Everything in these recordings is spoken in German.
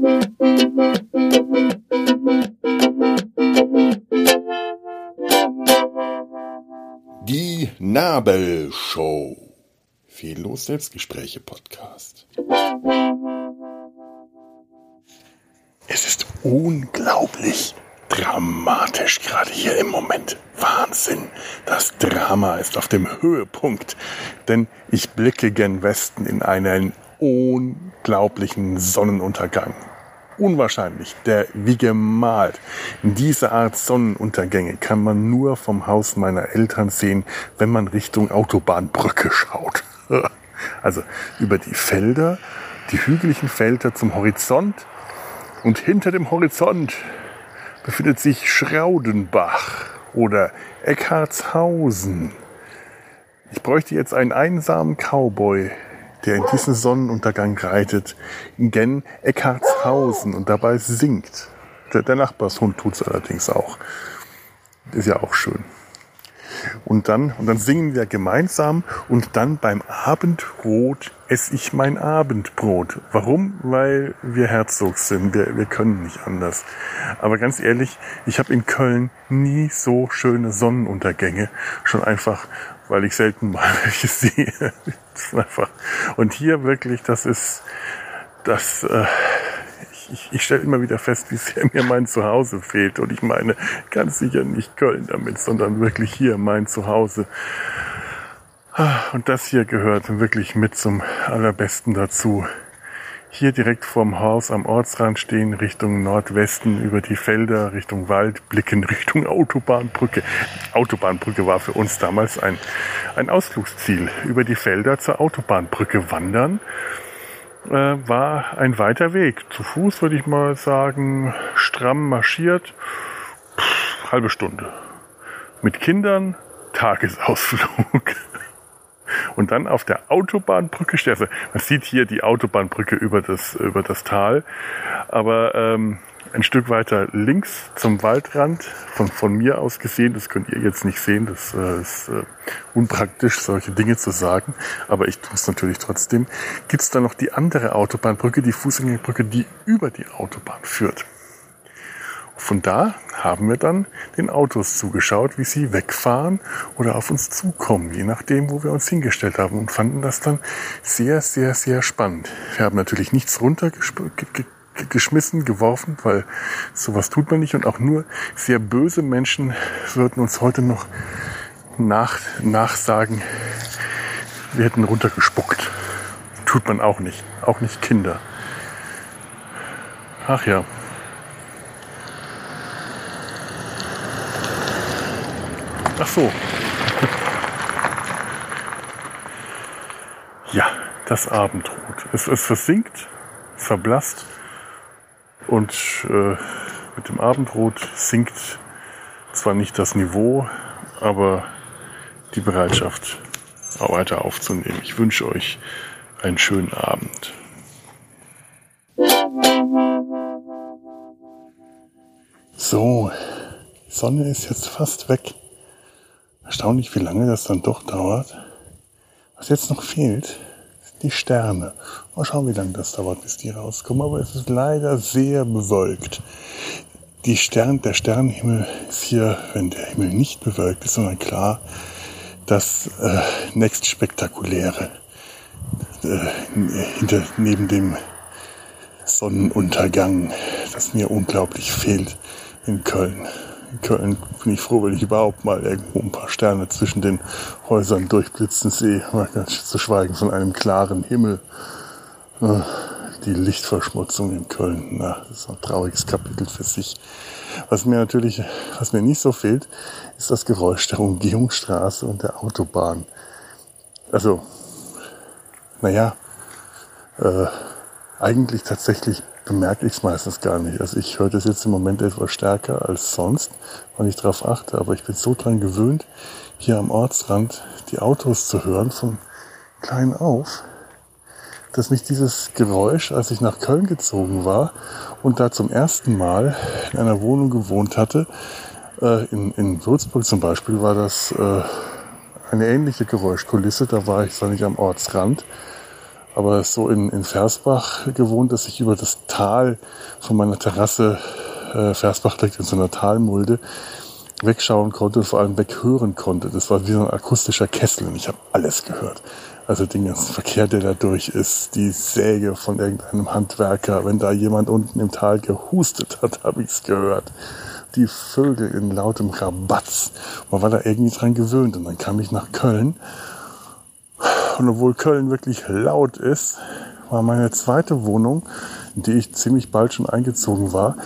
Die Nabelshow. Fehllos Selbstgespräche Podcast. Es ist unglaublich dramatisch gerade hier im Moment. Wahnsinn. Das Drama ist auf dem Höhepunkt. Denn ich blicke gen Westen in einen unglaublichen Sonnenuntergang. Unwahrscheinlich, der wie gemalt. Diese Art Sonnenuntergänge kann man nur vom Haus meiner Eltern sehen, wenn man Richtung Autobahnbrücke schaut. Also über die Felder, die hügeligen Felder zum Horizont und hinter dem Horizont befindet sich Schraudenbach oder Eckhartshausen. Ich bräuchte jetzt einen einsamen Cowboy, der in diesen Sonnenuntergang reitet, in Gen Eckhartshausen und dabei singt. Der, der Nachbarshund tut's allerdings auch. Ist ja auch schön. Und dann, und dann singen wir gemeinsam und dann beim Abendbrot esse ich mein Abendbrot. Warum? Weil wir Herzogs sind. Wir, wir können nicht anders. Aber ganz ehrlich, ich habe in Köln nie so schöne Sonnenuntergänge. Schon einfach, weil ich selten mal welche sehe. Ist einfach. Und hier wirklich, das ist, das, äh, ich, ich stelle immer wieder fest, wie sehr mir mein Zuhause fehlt. Und ich meine ganz sicher nicht Köln damit, sondern wirklich hier mein Zuhause. Ah, und das hier gehört wirklich mit zum allerbesten dazu. Hier direkt vorm Haus am Ortsrand stehen, Richtung Nordwesten über die Felder, Richtung Wald, blicken Richtung Autobahnbrücke. Autobahnbrücke war für uns damals ein, ein Ausflugsziel. Über die Felder zur Autobahnbrücke wandern äh, war ein weiter Weg. Zu Fuß würde ich mal sagen, stramm marschiert, pff, halbe Stunde. Mit Kindern, Tagesausflug. Und dann auf der Autobahnbrücke, also man sieht hier die Autobahnbrücke über das, über das Tal, aber ähm, ein Stück weiter links zum Waldrand, von, von mir aus gesehen, das könnt ihr jetzt nicht sehen, das äh, ist äh, unpraktisch, solche Dinge zu sagen, aber ich tue es natürlich trotzdem, gibt es da noch die andere Autobahnbrücke, die Fußgängerbrücke, die über die Autobahn führt. Von da haben wir dann den Autos zugeschaut, wie sie wegfahren oder auf uns zukommen, je nachdem, wo wir uns hingestellt haben und fanden das dann sehr, sehr, sehr spannend. Wir haben natürlich nichts runtergeschmissen, geworfen, weil sowas tut man nicht und auch nur sehr böse Menschen würden uns heute noch nach, nachsagen, wir hätten runtergespuckt. Tut man auch nicht, auch nicht Kinder. Ach ja. Ach so. Ja, das Abendrot. Es, es versinkt, es verblasst und äh, mit dem Abendrot sinkt zwar nicht das Niveau, aber die Bereitschaft weiter aufzunehmen. Ich wünsche euch einen schönen Abend. So, die Sonne ist jetzt fast weg. Erstaunlich, wie lange das dann doch dauert. Was jetzt noch fehlt, sind die Sterne. Mal schauen, wie lange das dauert, bis die rauskommen. Aber es ist leider sehr bewölkt. Die Stern, der Sternenhimmel ist hier, wenn der Himmel nicht bewölkt ist, sondern klar, das äh, nächstspektakuläre äh, hinter, neben dem Sonnenuntergang, das mir unglaublich fehlt in Köln in Köln bin ich froh, wenn ich überhaupt mal irgendwo ein paar Sterne zwischen den Häusern durchblitzen sehe. Mal ganz zu schweigen von einem klaren Himmel. Die Lichtverschmutzung in Köln, na, das ist ein trauriges Kapitel für sich. Was mir natürlich, was mir nicht so fehlt, ist das Geräusch der Umgehungsstraße und der Autobahn. Also, naja, äh, eigentlich tatsächlich bemerke ich es meistens gar nicht. Also ich höre das jetzt im Moment etwas stärker als sonst, weil ich darauf achte. Aber ich bin so dran gewöhnt, hier am Ortsrand die Autos zu hören von klein auf, dass mich dieses Geräusch, als ich nach Köln gezogen war und da zum ersten Mal in einer Wohnung gewohnt hatte, äh, in, in Würzburg zum Beispiel, war das äh, eine ähnliche Geräuschkulisse. Da war ich zwar nicht am Ortsrand, aber so in, in Versbach gewohnt, dass ich über das Tal von meiner Terrasse, äh, Versbach liegt in so einer Talmulde, wegschauen konnte und vor allem weghören konnte. Das war wie so ein akustischer Kessel und ich habe alles gehört. Also den ganzen Verkehr, der da durch ist, die Säge von irgendeinem Handwerker, wenn da jemand unten im Tal gehustet hat, habe ich's gehört. Die Vögel in lautem Rabatz. Man war da irgendwie dran gewöhnt und dann kam ich nach Köln und obwohl Köln wirklich laut ist, war meine zweite Wohnung, in die ich ziemlich bald schon eingezogen war,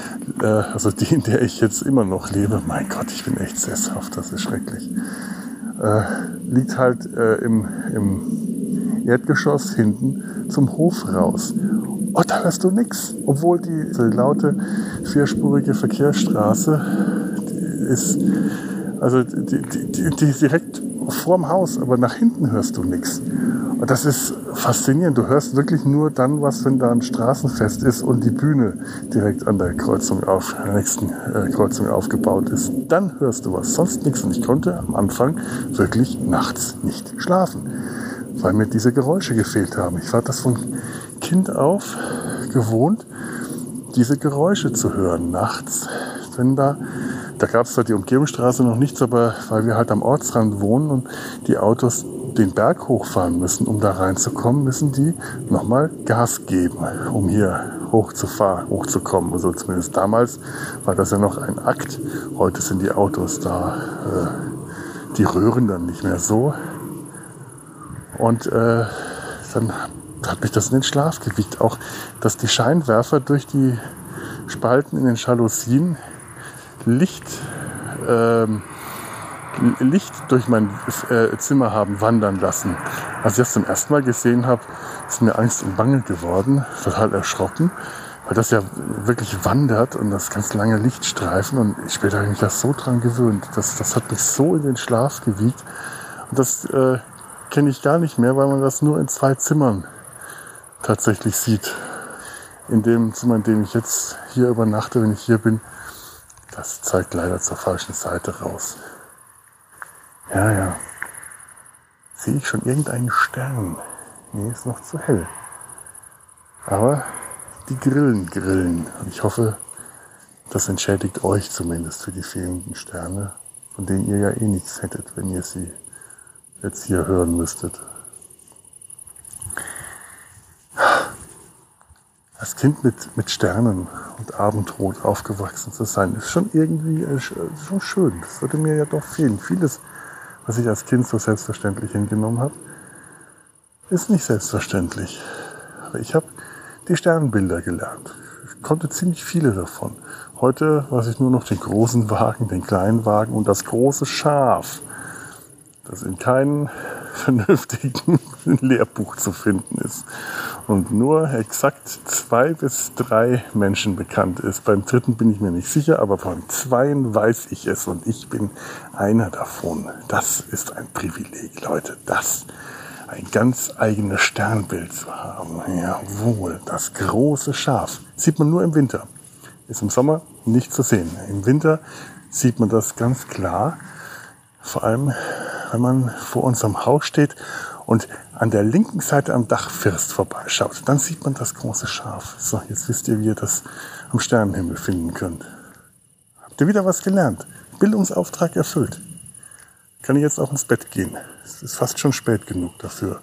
äh, also die, in der ich jetzt immer noch lebe. Mein Gott, ich bin echt sesshaft, das ist schrecklich. Äh, liegt halt äh, im, im Erdgeschoss hinten zum Hof raus. Oh, da hörst du nix. Obwohl die laute vierspurige Verkehrsstraße die ist, also die, die, die, die direkt vorm Haus, aber nach hinten hörst du nichts. Und das ist faszinierend. Du hörst wirklich nur dann was, wenn da ein Straßenfest ist und die Bühne direkt an der Kreuzung auf, der nächsten äh, Kreuzung aufgebaut ist. Dann hörst du was, sonst nichts. Und ich konnte am Anfang wirklich nachts nicht schlafen, weil mir diese Geräusche gefehlt haben. Ich war das von Kind auf gewohnt, diese Geräusche zu hören nachts, wenn da da gab es zwar die Umgehungsstraße noch nichts, aber weil wir halt am Ortsrand wohnen und die Autos den Berg hochfahren müssen, um da reinzukommen, müssen die nochmal Gas geben, um hier hochzufahren, hochzukommen. Also zumindest damals war das ja noch ein Akt. Heute sind die Autos da, äh, die röhren dann nicht mehr so. Und äh, dann hat mich das in den Schlaf gewiegt. Auch, dass die Scheinwerfer durch die Spalten in den Jalousien Licht, ähm, Licht durch mein äh, Zimmer haben wandern lassen. Als ich das zum ersten Mal gesehen habe, ist mir Angst und Bange geworden, total erschrocken, weil das ja wirklich wandert und das ganz lange Lichtstreifen und später habe ich mich das so dran gewöhnt. Das, das hat mich so in den Schlaf gewiegt und das äh, kenne ich gar nicht mehr, weil man das nur in zwei Zimmern tatsächlich sieht. In dem Zimmer, in dem ich jetzt hier übernachte, wenn ich hier bin, das zeigt leider zur falschen Seite raus. Ja, ja. Sehe ich schon irgendeinen Stern? Nee, ist noch zu hell. Aber die Grillen grillen. Und ich hoffe, das entschädigt euch zumindest für die fehlenden Sterne, von denen ihr ja eh nichts hättet, wenn ihr sie jetzt hier hören müsstet. Als Kind mit, mit Sternen und Abendrot aufgewachsen zu sein, ist schon irgendwie äh, schon schön. Das würde mir ja doch fehlen. Vieles, was ich als Kind so selbstverständlich hingenommen habe, ist nicht selbstverständlich. Aber ich habe die Sternbilder gelernt. Ich konnte ziemlich viele davon. Heute weiß ich nur noch den großen Wagen, den kleinen Wagen und das große Schaf, das in keinem vernünftigen Lehrbuch zu finden ist und nur exakt zwei bis drei Menschen bekannt ist. Beim dritten bin ich mir nicht sicher, aber beim zweiten weiß ich es und ich bin einer davon. Das ist ein Privileg, Leute. Das ein ganz eigenes Sternbild zu haben. Jawohl, das große Schaf. Sieht man nur im Winter. Ist im Sommer nicht zu sehen. Im Winter sieht man das ganz klar. Vor allem, wenn man vor unserem Haus steht und an der linken Seite am Dachfirst vorbeischaut, dann sieht man das große Schaf. So, jetzt wisst ihr, wie ihr das am Sternenhimmel finden könnt. Habt ihr wieder was gelernt? Bildungsauftrag erfüllt. Kann ich jetzt auch ins Bett gehen? Es ist fast schon spät genug dafür,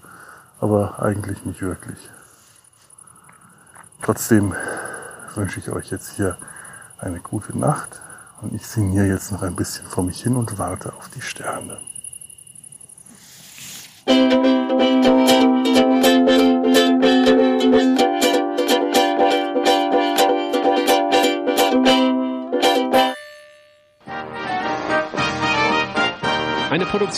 aber eigentlich nicht wirklich. Trotzdem wünsche ich euch jetzt hier eine gute Nacht und ich sinniere jetzt noch ein bisschen vor mich hin und warte auf die Sterne.